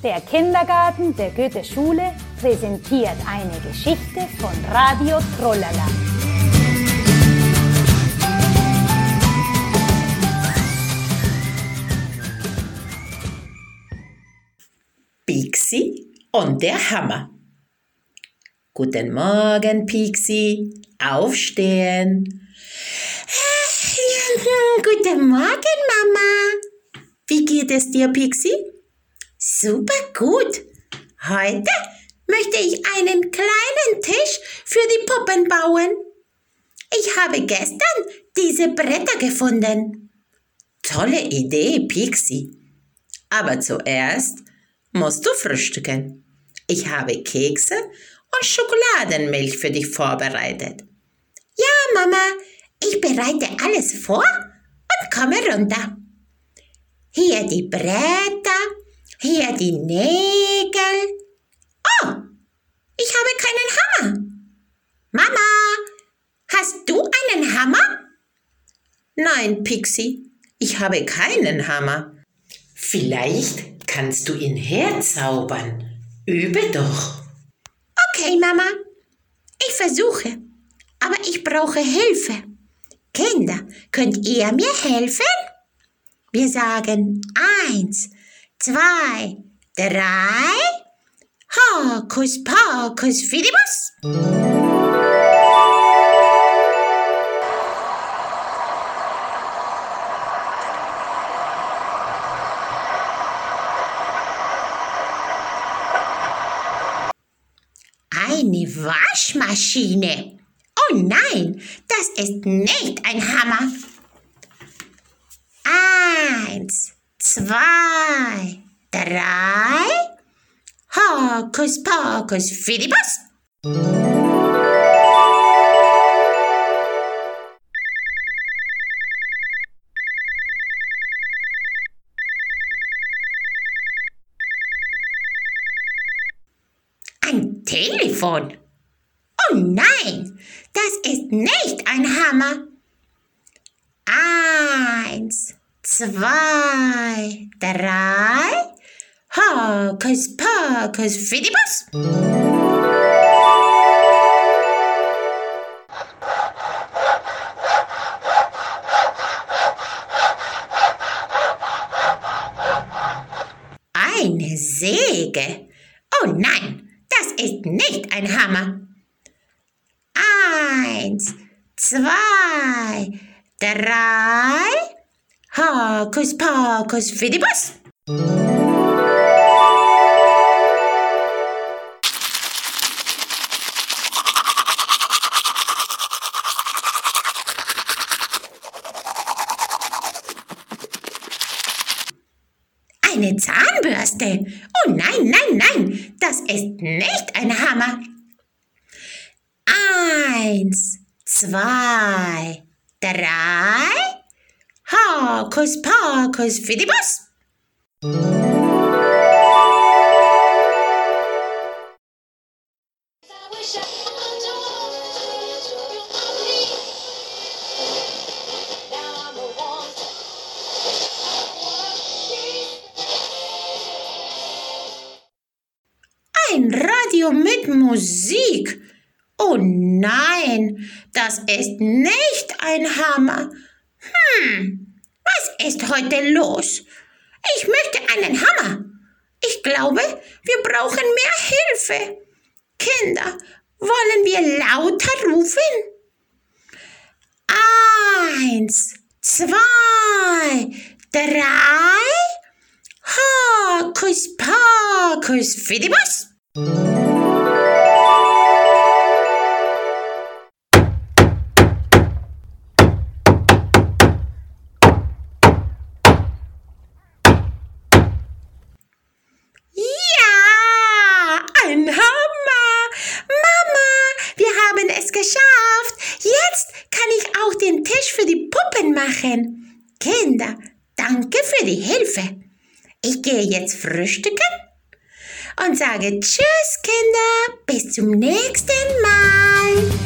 Der Kindergarten der Goethe-Schule präsentiert eine Geschichte von Radio Trollala. Pixie und der Hammer. Guten Morgen, Pixie. Aufstehen. Guten Morgen, Mama. Wie geht es dir, Pixie? Super gut. Heute möchte ich einen kleinen Tisch für die Puppen bauen. Ich habe gestern diese Bretter gefunden. Tolle Idee, Pixie. Aber zuerst musst du frühstücken. Ich habe Kekse und Schokoladenmilch für dich vorbereitet. Ja, Mama, ich bereite alles vor und komme runter. Hier die Bretter, hier die Nägel. Oh, ich habe keinen Hammer. Mama, hast du einen Hammer? Nein, Pixie, ich habe keinen Hammer. Vielleicht kannst du ihn herzaubern. Übe doch. Okay, Mama. Ich versuche. Aber ich brauche Hilfe. Kinder, könnt ihr mir helfen? Wir sagen eins, zwei, drei. Hokus pokus fidibus. Eine Waschmaschine. Oh nein, das ist nicht ein Hammer. Eins, zwei, drei. Hokus pokus fidibus. Ein Telefon. Oh nein, das ist nicht ein Hammer. Eins, zwei, drei. Hokus pokus fidibus. Eine Säge. Oh nein, das ist nicht ein Hammer. Eins, zwei, drei. Hokus pokus fidibus. Eine Zahnbürste. Oh nein, nein, nein, das ist nicht ein Hammer. Eins, zwei, drei. Hokus pokus fidibus. Ein Radio mit Musik. Oh nein, das ist nicht ein Hammer. Hm, was ist heute los? Ich möchte einen Hammer. Ich glaube, wir brauchen mehr Hilfe. Kinder, wollen wir lauter rufen? Eins, zwei, drei. Hokus pokus fidibus. Machen. Kinder, danke für die Hilfe. Ich gehe jetzt frühstücken und sage Tschüss, Kinder. Bis zum nächsten Mal.